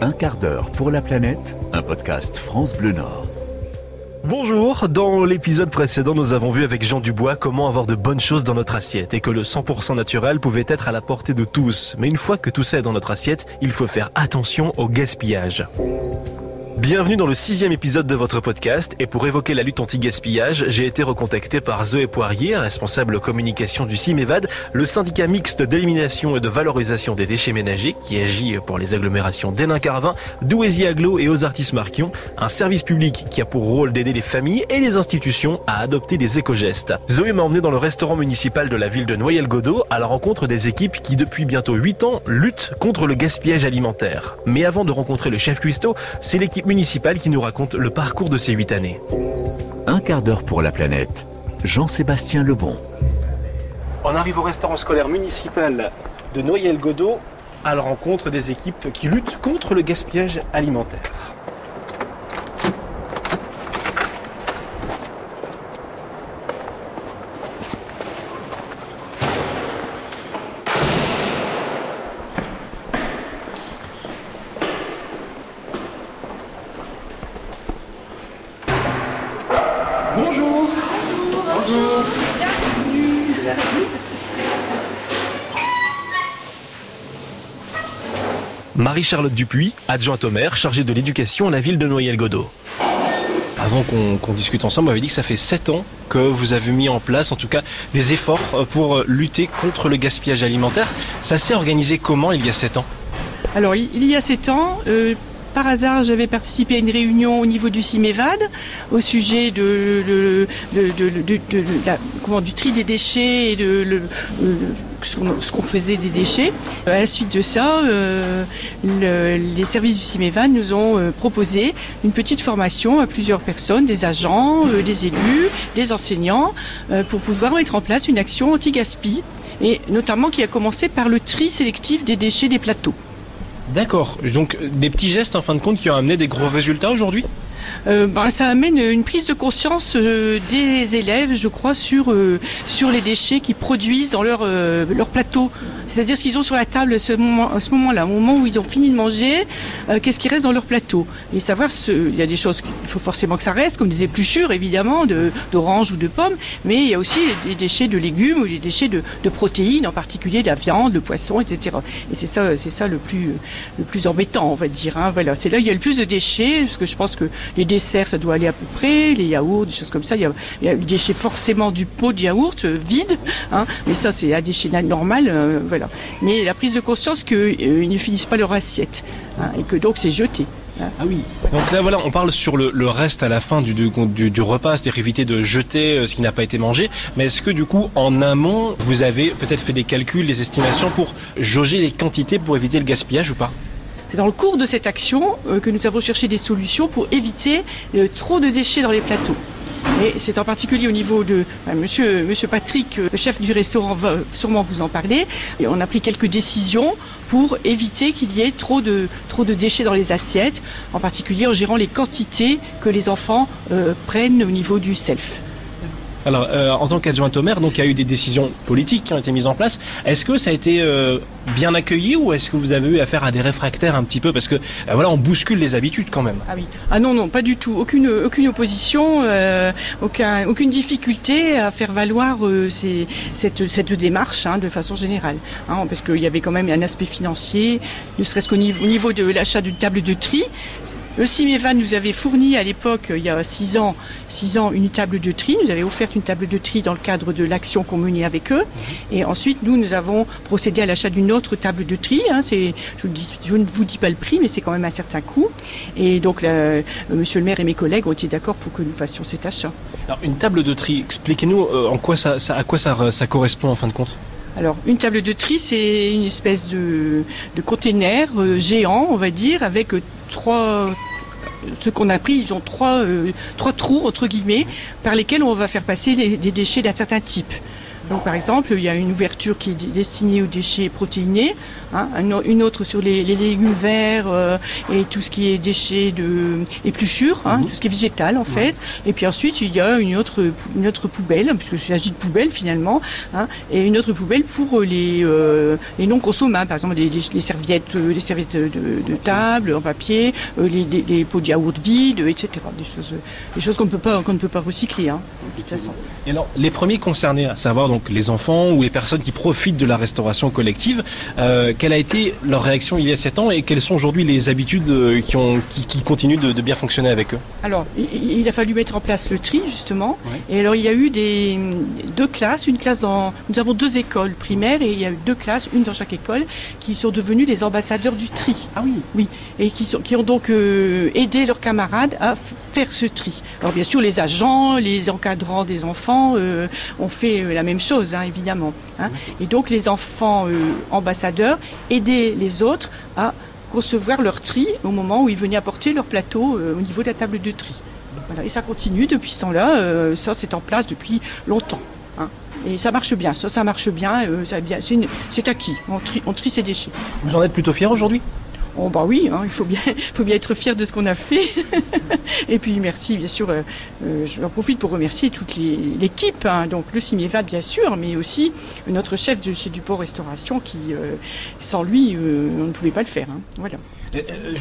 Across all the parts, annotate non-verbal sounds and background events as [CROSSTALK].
Un quart d'heure pour la planète, un podcast France Bleu Nord. Bonjour, dans l'épisode précédent nous avons vu avec Jean Dubois comment avoir de bonnes choses dans notre assiette et que le 100% naturel pouvait être à la portée de tous. Mais une fois que tout ça est dans notre assiette, il faut faire attention au gaspillage. Bienvenue dans le sixième épisode de votre podcast et pour évoquer la lutte anti-gaspillage, j'ai été recontacté par Zoé Poirier, responsable communication du CIMEVAD, le syndicat mixte d'élimination et de valorisation des déchets ménagers qui agit pour les agglomérations d'Hénin-Carvin, d'Ouésy-Aglo et aux artistes marquions, un service public qui a pour rôle d'aider les familles et les institutions à adopter des éco-gestes. Zoé m'a emmené dans le restaurant municipal de la ville de Noyelles-Godeau à la rencontre des équipes qui depuis bientôt 8 ans luttent contre le gaspillage alimentaire. Mais avant de rencontrer le chef cuistot, c'est l'équipe municipale qui nous raconte le parcours de ces huit années. Un quart d'heure pour la planète. Jean-Sébastien Lebon. On arrive au restaurant scolaire municipal de Noyelles-Godeau à la rencontre des équipes qui luttent contre le gaspillage alimentaire. Bonjour. Bonjour. Marie-Charlotte Dupuis, adjointe au maire, chargée de l'éducation à la ville de Noyelles-Godeau. Avant qu'on discute ensemble, vous m'avez dit que ça fait 7 ans que vous avez mis en place, en tout cas, des efforts euh, pour euh, lutter contre le gaspillage alimentaire. Ça s'est organisé comment il y a 7 ans? Alors, il y a sept ans, euh, par hasard, j'avais participé à une réunion au niveau du CIMEVAD au sujet de, de- de- de- de- de la- comment, du tri des déchets et de le- ce qu'on faisait des déchets. À la suite de ça, euh, le- les services du CIMEVAD nous ont euh, proposé une petite formation à plusieurs personnes, des agents, euh, des élus, des enseignants, euh, pour pouvoir mettre en place une action anti-gaspi et notamment qui a commencé par le tri sélectif des déchets des plateaux. D'accord. Donc, euh, des petits gestes en fin de compte qui ont amené des gros résultats aujourd'hui? Euh, ben, ça amène une prise de conscience euh, des élèves, je crois, sur euh, sur les déchets qu'ils produisent dans leur euh, leur plateau. C'est-à-dire ce qu'ils ont sur la table à ce moment moment-là, au moment où ils ont fini de manger, euh, qu'est-ce qui reste dans leur plateau? Et savoir, ce, il y a des choses qu'il faut forcément que ça reste, comme des épluchures évidemment, de d'oranges ou de pommes, mais il y a aussi des déchets de légumes ou des déchets de, de protéines, en particulier de la viande, le poisson, etc. Et c'est ça, c'est ça le plus le plus embêtant, on va dire. Hein. Voilà, c'est là où il y a le plus de déchets, parce que je pense que les desserts, ça doit aller à peu près, les yaourts, des choses comme ça. Il y a, il y forcément du pot de yaourt euh, vide, hein. mais ça c'est un déchet normal, euh, voilà. Mais la prise de conscience qu'ils ne finissent pas leur assiette, hein, et que donc c'est jeté. hein. Ah oui. Donc là, voilà, on parle sur le, reste à la fin du, repas, c'est-à-dire éviter de jeter euh, ce qui n'a pas été mangé. Mais est-ce que du coup, en amont, vous avez peut-être fait des calculs, des estimations pour jauger les quantités pour éviter le gaspillage ou pas? C'est dans le cours de cette action euh, que nous avons cherché des solutions pour éviter euh, trop de déchets dans les plateaux. Et c'est en particulier au niveau de ben, monsieur, Patrick, euh, le chef du restaurant, va sûrement vous en parler. On a pris quelques décisions pour éviter qu'il y ait trop de, déchets dans les assiettes, en particulier en gérant les quantités que les enfants euh, prennent au niveau du self. Alors, euh, en tant qu'adjointe au maire, donc il y a eu des décisions politiques qui ont été mises en place. Est-ce que ça a été euh, bien accueilli ou est-ce que vous avez eu affaire à des réfractaires un petit peu? Parce que euh, voilà, on bouscule les habitudes quand même. Ah oui. Ah non, non, pas du tout. Aucune, aucune opposition, aucun, aucune difficulté à faire valoir cette, cette démarche hein, de façon générale. Hein, parce qu'il y avait quand même un aspect financier, ne serait-ce qu'au niveau, au niveau de l'achat d'une table de tri. Le CIMEVA nous avait fourni à l'époque, il y a six ans, six ans, une table de tri. Nous avait offert une table de tri dans le cadre de l'action qu'on menait avec eux. Et ensuite, nous, nous avons procédé à l'achat d'une autre table de tri. Hein, c'est, je, vous dis- je ne vous dis pas le prix, mais c'est quand même un certain coût. Et donc, là, euh, Monsieur le maire et mes collègues ont été d'accord pour que nous fassions cet achat. Alors, une table de tri, expliquez-nous euh, en quoi ça, ça- à quoi ça, ça correspond en fin de compte? Alors, une table de tri, c'est une espèce de, de container euh, géant, on va dire, avec euh, trois. Ce qu'on a pris, ils ont trois, euh, trois trous, entre guillemets, par lesquels on va faire passer des déchets d'un certain type. Donc par exemple, il y a une ouverture qui est destinée aux déchets protéinés, hein, une autre sur les, légumes verts euh, et tout ce qui est déchets de épluchures, hein, mhm. tout ce qui est végétal en fait. Et puis ensuite, il y a une autre une autre poubelle, puisque s'agit de poubelle finalement, hein, et une autre poubelle pour les, euh, les non consommables, par exemple les, les serviettes, les serviettes de, de, table en papier, les, les, pots de yaourt vides, etc. Des choses, des choses qu'on ne peut pas qu'on ne peut pas recycler. Hein, de toute façon. Et alors, les premiers concernés, à savoir donc les enfants ou les personnes qui profitent de la restauration collective, euh, quelle a été leur réaction il y a 7 ans et quelles sont aujourd'hui les habitudes euh, qui, ont, qui, continuent de, bien fonctionner avec eux? Alors, il, a fallu mettre en place le tri justement. Et alors, il y a eu des, deux classes, une classe dans, nous avons deux écoles primaires et il y a eu deux classes, une dans chaque école, qui sont devenues les ambassadeurs du tri. Ah oui. Oui, et qui, sont, qui ont donc euh, aidé leurs camarades à faire ce tri. Alors bien sûr, les agents, les encadrants des enfants euh, ont fait la même chose, hein, évidemment. Hein. Et donc les enfants euh, ambassadeurs aidaient les autres à concevoir leur tri au moment où ils venaient apporter leur plateau au niveau de la table de tri. Et ça continue depuis ce temps-là. ça, c'est en place depuis longtemps. Hein. Et ça marche bien. Ça, ça marche bien. c'est acquis. On trie, on trie ses déchets. Vous en êtes plutôt fier aujourd'hui? Oh bah oui, hein, il faut bien, [LAUGHS] faut bien être fier de ce qu'on a fait. [LAUGHS] et puis merci, bien sûr, euh, euh, je profite pour remercier toute l'équipe, hein, donc le CIMIEVA bien sûr, mais aussi notre chef de chez Dupont Restauration qui, euh, sans lui, on ne pouvait pas le faire. Hein, voilà.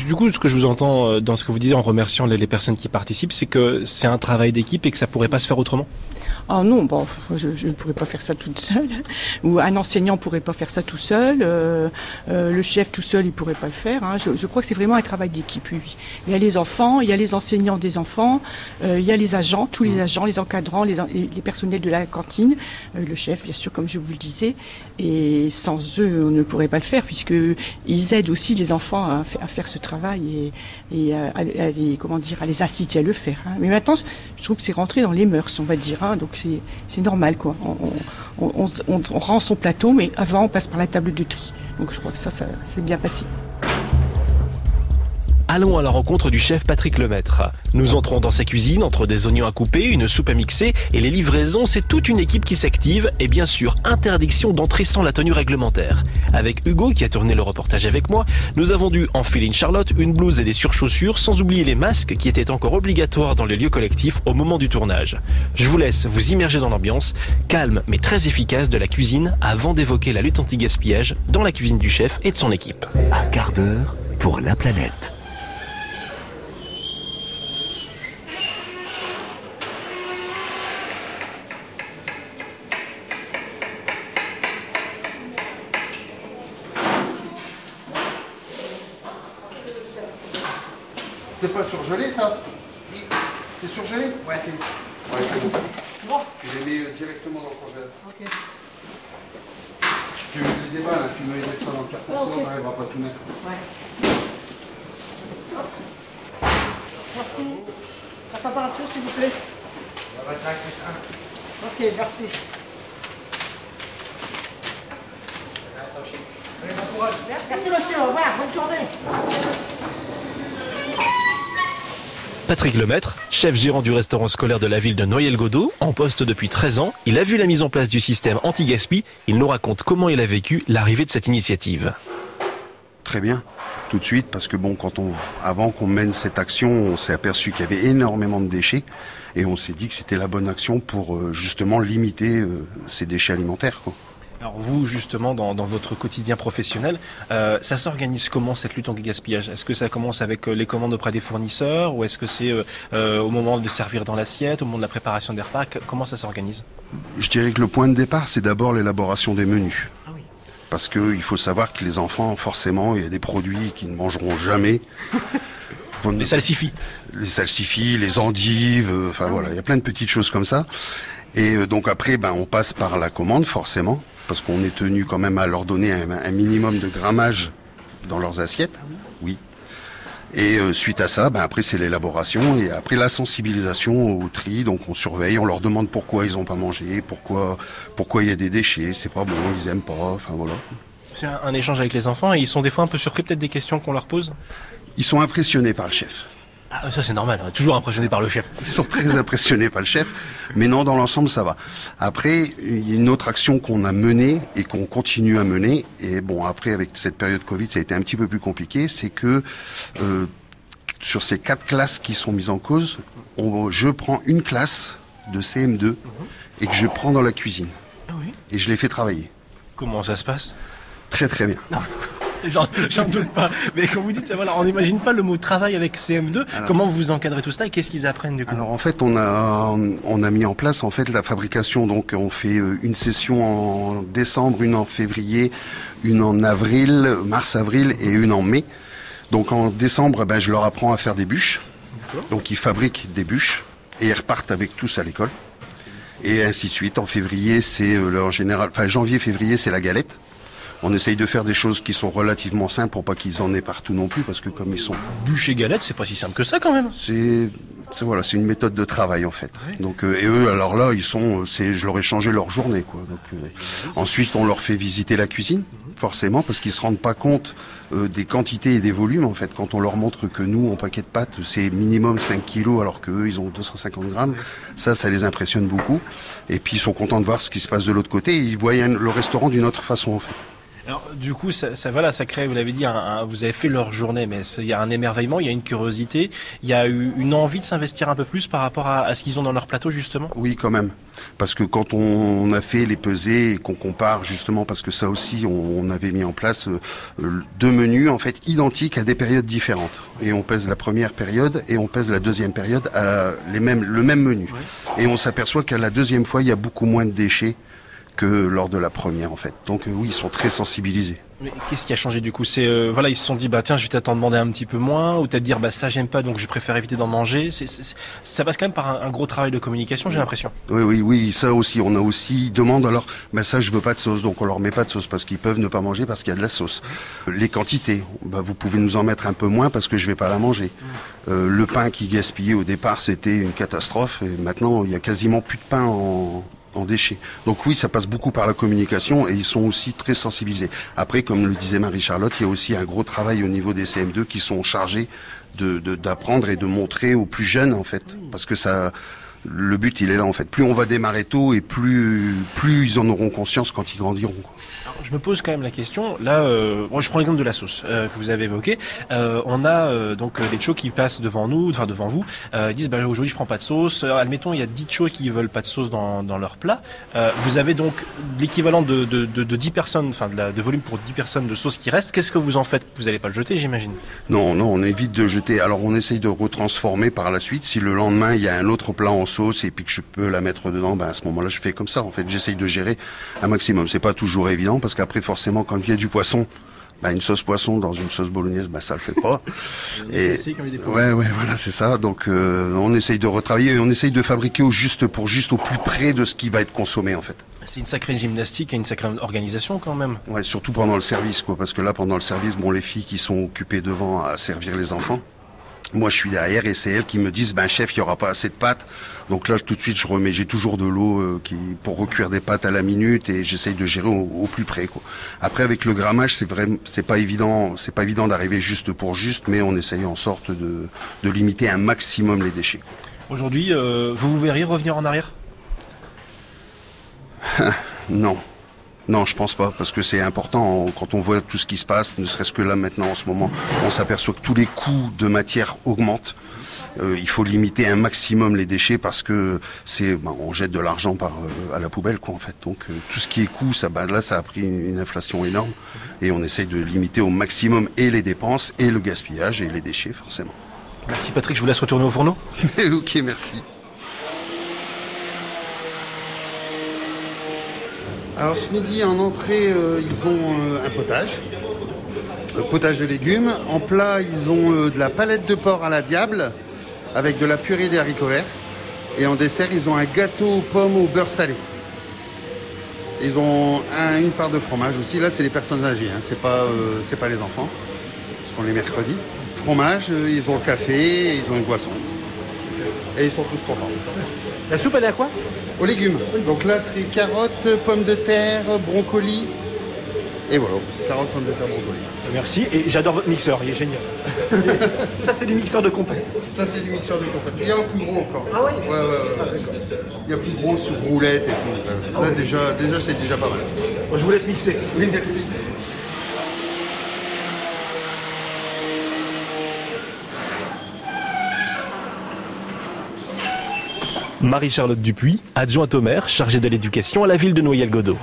Du coup, ce que je vous entends dans ce que vous dites en remerciant les, personnes qui participent, c'est que c'est un travail d'équipe et que ça pourrait pas se faire autrement? Ah non, bon, je ne pourrais pas faire ça toute seule. [LAUGHS] Ou un enseignant pourrait pas faire ça tout seul. Euh, euh, le chef tout seul, il pourrait pas le faire. Hein. Je, crois que c'est vraiment un travail d'équipe. Oui. Il y a les enfants, il y a les enseignants des enfants, euh, il y a les agents, tous les mmh. agents, les encadrants, les, les personnels de la cantine, le chef, bien sûr, comme je vous le disais. Et sans eux, on ne pourrait pas le faire puisque ils aident aussi les enfants à, faire ce travail et, et à, les, comment dire, à les inciter à le faire. Hein. Mais maintenant, je trouve que c'est rentré dans les mœurs, on va dire. Hein. Donc c'est normal quoi. On, rend son plateau, mais avant on passe par la table de tri. Donc je crois que ça, ça s'est bien passé. Allons à la rencontre du chef Patrick Lemaître. Nous entrons dans sa cuisine entre des oignons à couper, une soupe à mixer et les livraisons, c'est toute une équipe qui s'active et bien sûr interdiction d'entrer sans la tenue réglementaire. Avec Hugo qui a tourné le reportage avec moi, nous avons dû enfiler une charlotte, une blouse et des surchaussures sans oublier les masques qui étaient encore obligatoires dans les lieux collectifs au moment du tournage. Je vous laisse vous immerger dans l'ambiance, calme mais très efficace de la cuisine avant d'évoquer la lutte anti-gaspillage dans la cuisine du chef et de son équipe. Un quart d'heure pour la planète. C'est pas surgelé ça Si. C'est surgelé Ouais. Ouais, c'est bon. Bon. Je les mets euh, directement dans le congélateur. Ok. Tu les déballes, tu mets ça dans le carton, sinon on n'arrivera pas à tout mettre. Ouais. Merci. La température, s'il vous plaît La va plus 1. Ok, merci. Merci monsieur, au revoir, bonne journée. Patrick Lemaître, chef gérant du restaurant scolaire de la ville de Noyelles-Godot, en poste depuis 13 ans, il a vu la mise en place du système anti-gaspi. Il nous raconte comment il a vécu l'arrivée de cette initiative. Très bien, tout de suite, parce que bon, avant qu'on mène cette action, on s'est aperçu qu'il y avait énormément de déchets et on s'est dit que c'était la bonne action pour euh, justement limiter euh, ces déchets alimentaires. Alors vous, justement, dans, votre quotidien professionnel, euh, ça s'organise comment cette lutte anti-gaspillage? Est-ce que ça commence avec euh, les commandes auprès des fournisseurs ou est-ce que c'est euh, au moment de servir dans l'assiette, au moment de la préparation des repas? Comment ça s'organise? Je dirais que le point de départ, c'est d'abord l'élaboration des menus. Ah oui. Parce qu'il faut savoir que les enfants, forcément, il y a des produits qu'ils ne mangeront jamais. [LAUGHS] les salsifis. Les salsifis, les endives, enfin voilà, il y a plein de petites choses comme ça. Et donc après, ben, on passe par la commande, forcément parce qu'on est tenu quand même à leur donner un, minimum de grammage dans leurs assiettes. Oui. Et euh, suite à ça, ben après c'est l'élaboration et après la sensibilisation au tri. Donc on surveille, on leur demande pourquoi ils n'ont pas mangé, pourquoi pourquoi il y a des déchets, c'est pas bon, ils aiment pas. Enfin voilà. C'est un, un, échange avec les enfants et ils sont des fois un peu surpris peut-être des questions qu'on leur pose. Ils sont impressionnés par le chef. Ah, ça c'est normal, toujours impressionné par le chef. Ils sont très impressionnés par le chef, mais non, dans l'ensemble, ça va. Après, il y a une autre action qu'on a menée et qu'on continue à mener, et bon, après, avec cette période Covid, ça a été un petit peu plus compliqué, c'est que euh, sur ces quatre classes qui sont mises en cause, on, je prends une classe de CM2 et que je prends dans la cuisine. Ah oui Et je les fais travailler. Comment ça se passe? Très très bien. [LAUGHS] j'en doute pas. Mais quand vous dites, voilà, on n'imagine pas le mot travail avec CM2. Comment vous encadrez tout ça et qu'est-ce qu'ils apprennent du coup Alors en fait, on a on a mis en place en fait la fabrication. Donc on fait euh, une session en décembre, une en février, une en avril, mars-avril et une en mai. Donc en décembre, ben, je leur apprends à faire des bûches. Donc ils fabriquent des bûches et ils repartent avec tous à l'école. Et ainsi de suite. En février, c'est euh, en général, enfin janvier-février, c'est la galette. On essaye de faire des choses qui sont relativement simples pour pas qu'ils en aient partout non plus, parce que comme ils sont Bûche et galette, c'est pas si simple que ça quand même. c'est voilà, c'est une méthode de travail en fait. Donc euh, et eux alors là, ils sont euh, c'est je leur ai changé leur journée quoi. Donc euh, ensuite on leur fait visiter la cuisine forcément parce qu'ils se rendent pas compte euh, des quantités et des volumes en fait quand on leur montre que nous en paquet de pâtes c'est minimum 5 kilos alors que eux ils ont 250 grammes. Ça ça les impressionne beaucoup et puis ils sont contents de voir ce qui se passe de l'autre côté et ils voient le restaurant d'une autre façon en fait. Alors du coup, ça, ça voilà, ça crée, vous l'avez dit, un, un- vous avez fait leur journée, mais il y a un émerveillement, il y a une curiosité, il y a eu une envie de s'investir un peu plus par rapport à, à ce qu'ils ont dans leur plateau justement? Oui, quand même. Parce que quand on a fait les pesées et qu'on compare justement, parce que ça aussi, on, on avait mis en place euh, euh, deux menus en fait identiques à des périodes différentes. Et on pèse la première période et on pèse la deuxième période à les mêmes, le même menu. Et on s'aperçoit qu'à la deuxième fois, il y a beaucoup moins de déchets que lors de la première en fait. Donc euh, oui, ils sont très sensibilisés. Mais qu'est-ce qui a changé du coup? C'est euh, voilà, ils se sont dit bah tiens, je vais peut-être en demander un petit peu moins, ou peut-être dire bah ça j'aime pas, donc je préfère éviter d'en manger. C'est, c'est- ça passe quand même par un, un gros travail de communication, j'ai l'impression. Oui, oui, oui, ça aussi. On a aussi ils demandent alors, ben ça je veux pas de sauce, donc on leur met pas de sauce parce qu'ils peuvent ne pas manger parce qu'il y a de la sauce. Les quantités, ben, vous pouvez nous en mettre un peu moins parce que je vais pas la manger. Euh, le pain qui gaspillait au départ, c'était une catastrophe et maintenant il y a quasiment plus de pain en en déchets. Donc oui, ça passe beaucoup par la communication et ils sont aussi très sensibilisés. Après, comme le disait Marie-Charlotte, il y a aussi un gros travail au niveau des CM2 qui sont chargés de de- d'apprendre et de montrer aux plus jeunes en fait, parce que ça, le but il est là en fait. Plus on va démarrer tôt et plus plus ils en auront conscience quand ils grandiront. quoi. Alors, je me pose quand même la question. Là, euh, moi, je prends l'exemple de la sauce euh, que vous avez évoqué. Euh, on a euh, donc euh, des chos qui passent devant nous, enfin devant vous. Euh, ils disent bah, aujourd'hui je prends pas de sauce. Euh, admettons il y a 10 chos qui veulent pas de sauce dans, dans leur plat. Euh, vous avez donc l'équivalent de, de, de, de 10 personnes, enfin de, la- de volume pour 10 personnes de sauce qui reste. Qu'est-ce que vous en faites? Vous allez pas le jeter, j'imagine. Non, non, on évite de jeter. Alors on essaye de retransformer par la suite. Si le lendemain il y a un autre plat en sauce et puis que je peux la mettre dedans, ben à ce moment-là je fais comme ça. En fait, j'essaye de gérer un maximum. C'est pas toujours évident parce qu'après forcément quand il y a du poisson, ben une sauce poisson dans une sauce bolognaise, ben ça le fait pas. [LAUGHS] et ouais, ouais, voilà, c'est ça. Donc euh, on essaye de retravailler et on essaye de fabriquer au juste pour juste, au plus près de ce qui va être consommé en fait. C'est une sacrée gymnastique et une sacrée organisation quand même. Ouais, surtout pendant le service, quoi, parce que là, pendant le service, bon, les filles qui sont occupées devant à servir les enfants. Moi, je suis derrière et c'est elles qui me disent, ben chef, il y aura pas assez de pâtes. Donc là, tout de suite, je remets, j'ai toujours de l'eau euh, qui pour recuire des pâtes à la minute et j'essaye de gérer au, au plus près. Quoi. Après, avec le grammage, c'est c'est pas évident, c'est pas évident d'arriver juste pour juste, mais on essaye en sorte de, de limiter un maximum les déchets. Aujourd'hui, euh, vous vous verriez revenir en arrière? [LAUGHS] Non. Non, je pense pas, parce que c'est important quand on voit tout ce qui se passe, ne serait-ce que là maintenant en ce moment, on s'aperçoit que tous les coûts de matière augmentent. Euh, il faut limiter un maximum les déchets parce que c'est, ben, on jette de l'argent par euh, à la poubelle quoi en fait. Donc euh, tout ce qui est coût, ça, ben, là ça a pris une, une inflation énorme et on essaye de limiter au maximum et les dépenses et le gaspillage et les déchets forcément. Merci Patrick, je vous laisse retourner au fourneau. [LAUGHS] ok, merci. Alors ce midi en entrée, euh, ils ont euh, un potage, un potage de légumes. En plat, ils ont euh, de la palette de porc à la diable avec de la purée des haricots verts. Et en dessert, ils ont un gâteau aux pommes au beurre salé. Ils ont un- une part de fromage aussi. Là, c'est les personnes âgées, hein. c'est pas, euh, les enfants, parce qu'on est mercredi. Fromage, euh, ils ont le café, ils ont une boisson. Et ils sont tous contents. La soupe elle est à quoi Aux légumes. Donc là, c'est carottes, pommes de terre, broncoli Et voilà, 40 pommes de terre brocoli. Merci, et j'adore votre mixeur, il est génial. [LAUGHS] ça, c'est du mixeur de compète. Ça, c'est du mixeur de compète. Il y a un plus gros encore. Ah ouais Ouais, ouais, ouais. Il y a plus gros sur roulette et tout. Là, déjà, déjà c'est déjà pas mal. Bon, je vous laisse mixer. Oui, merci. Marie-Charlotte Dupuis, adjointe au maire, chargée de l'éducation à la ville de Noyelles-Godeau.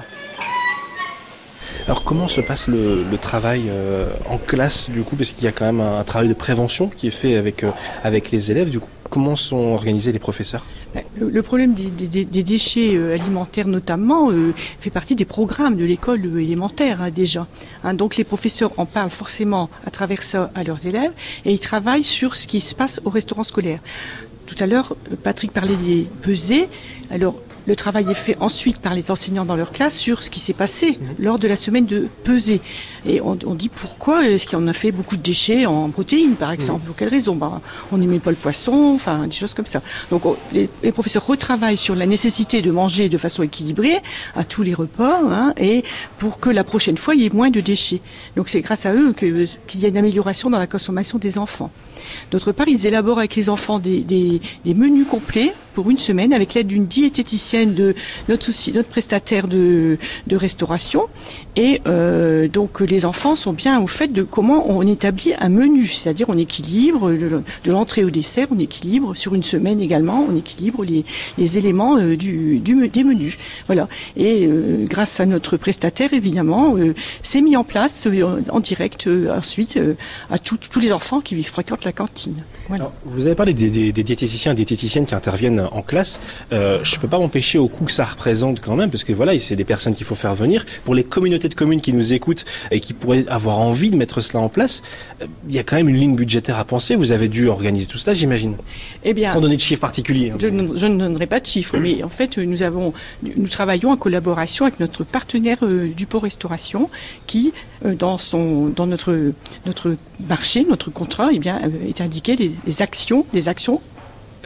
Alors comment se passe le, le travail euh, en classe du coup? Parce qu'il y a quand même un, un travail de prévention qui est fait avec euh, avec les élèves du coup comment sont organisés les professeurs? Ben, Le, le problème des, des- des déchets euh, alimentaires notamment euh, fait partie des programmes de l'école élémentaire hein, déjà. Hein, donc les professeurs en parlent forcément à travers ça à leurs élèves et ils travaillent sur ce qui se passe au restaurant scolaire. Tout à l'heure, Patrick parlait des pesées. Alors, le travail est fait ensuite par les enseignants dans leur classe sur ce qui s'est passé lors de la semaine de pesée. Et on, on dit pourquoi est-ce qu'on a fait beaucoup de déchets en protéines, par exemple Pour quelle raison ben, On n'aimait pas le poisson, enfin des choses comme ça. Donc on- les, les professeurs retravaillent sur la nécessité de manger de façon équilibrée à tous les repas, hein, et pour que la prochaine fois il y ait moins de déchets. Donc c'est grâce à eux qu'il y a une amélioration dans la consommation des enfants. D'autre part, ils élaborent avec les enfants des, des- des menus complets une semaine avec l'aide d'une diététicienne de notre, souci, notre prestataire de, restauration. Et euh, donc les enfants sont bien au fait de comment on établit un menu, c'est-à-dire on équilibre de, l'entrée au dessert, on équilibre sur une semaine également, on équilibre les, éléments euh, du, des menus. Voilà. Et euh, grâce à notre prestataire, évidemment, c'est mis en place en direct ensuite à tous les enfants qui fréquentent la cantine. Vous avez parlé des, des, des diététiciens et diététiciennes qui interviennent en classe. Euh, je peux pas m'empêcher au coût que ça représente quand même, parce que voilà, c'est des personnes qu'il faut faire venir. Pour les communautés de communes qui nous écoutent et qui pourraient avoir envie de mettre cela en place, euh, il y a quand même une ligne budgétaire à penser. Vous avez dû organiser tout cela, j'imagine, Eh bien, sans donner de chiffres particuliers. hein. Je, ne- je ne donnerai pas de chiffres, mais en fait, nous avons, nous travaillons en collaboration avec notre partenaire euh, du Port Restauration, qui, euh, dans son, dans notre notre marché, notre contrat, eh bien, euh, est indiqué les, les actions, des actions.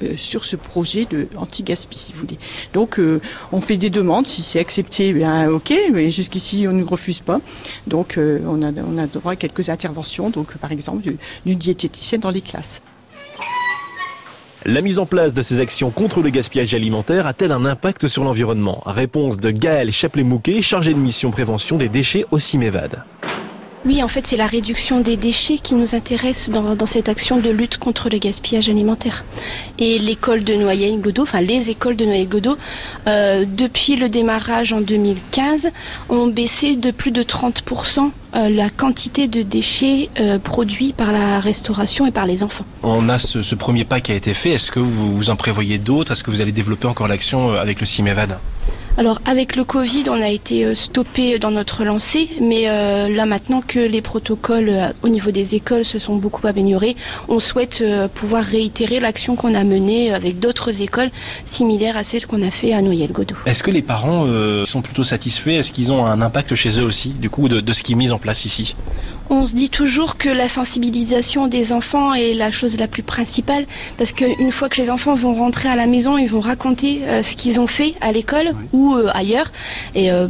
Euh, sur ce projet de anti-gaspi, si vous voulez. Donc, euh, on fait des demandes. Si c'est accepté, eh bien, ok. Mais jusqu'ici, on ne refuse pas. Donc, euh, on a droit à quelques interventions. Par exemple, du- d'une diététicienne dans les classes. La mise en place de ces actions contre le gaspillage alimentaire a-t-elle un impact sur l'environnement? Réponse de Gaël Chaplet-Mouquet, chargé de mission prévention des déchets au CIMEVAD. Oui, en fait, c'est la réduction des déchets qui nous intéresse dans, cette action de lutte contre le gaspillage alimentaire. Et l'école de Noyelles-Godeau, enfin les écoles de Noyelles-Godeau, euh, depuis le démarrage en 2015, ont baissé de plus de 30% euh, la quantité de déchets euh, produits par la restauration et par les enfants. On a ce, ce premier pas qui a été fait. Est-ce que vous, vous en prévoyez d'autres? Est-ce que vous allez développer encore l'action euh, avec le CIMEVAD? Alors avec le Covid, on a été euh, stoppé dans notre lancée, mais euh, là maintenant que les protocoles euh, au niveau des écoles se sont beaucoup améliorés, on souhaite pouvoir réitérer l'action qu'on a menée avec d'autres écoles similaires à celle qu'on a fait à Noyelles-Godeau. Est-ce que les parents sont plutôt satisfaits? Est-ce qu'ils ont un impact chez eux aussi, du coup, de ce qui est mis en place ici? On se dit toujours que la sensibilisation des enfants est la chose la plus principale parce qu'une fois que les enfants vont rentrer à la maison, ils vont raconter euh, ce qu'ils ont fait à l'école ou euh, ailleurs. Et euh,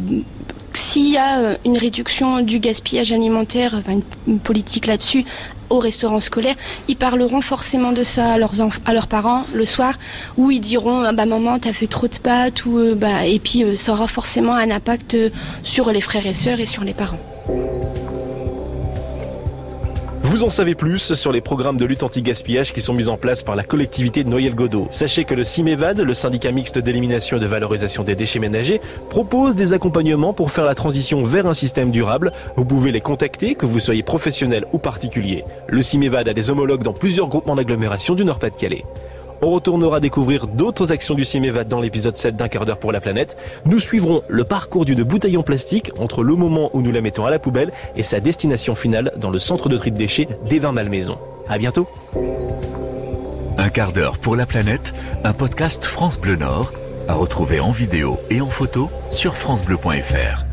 s'il y a une réduction du gaspillage alimentaire, enfin, une, politique là-dessus au restaurant scolaire, ils parleront forcément de ça à leurs, enf- à leurs parents le soir, où ils diront ah bah maman t'as fait trop de pâtes ou bah et puis ça aura forcément un impact sur les frères et sœurs et sur les parents. Vous en savez plus sur les programmes de lutte anti-gaspillage qui sont mis en place par la collectivité de Noyelles-Godeau. Sachez que le CIMEVAD, le syndicat mixte d'élimination et de valorisation des déchets ménagers, propose des accompagnements pour faire la transition vers un système durable. Vous pouvez les contacter, que vous soyez professionnel ou particulier. Le CIMEVAD a des homologues dans plusieurs groupements d'agglomération du Nord-Pas-de-Calais. On retournera découvrir d'autres actions du CIMEVAD dans l'épisode 7 d'un quart d'heure pour la planète. Nous suivrons le parcours d'une bouteille en plastique entre le moment où nous la mettons à la poubelle et sa destination finale dans le centre de tri de déchets d'Evin Malmaison. À bientôt. Un quart d'heure pour la planète, un podcast France Bleu Nord, à retrouver en vidéo et en photo sur francebleu.fr.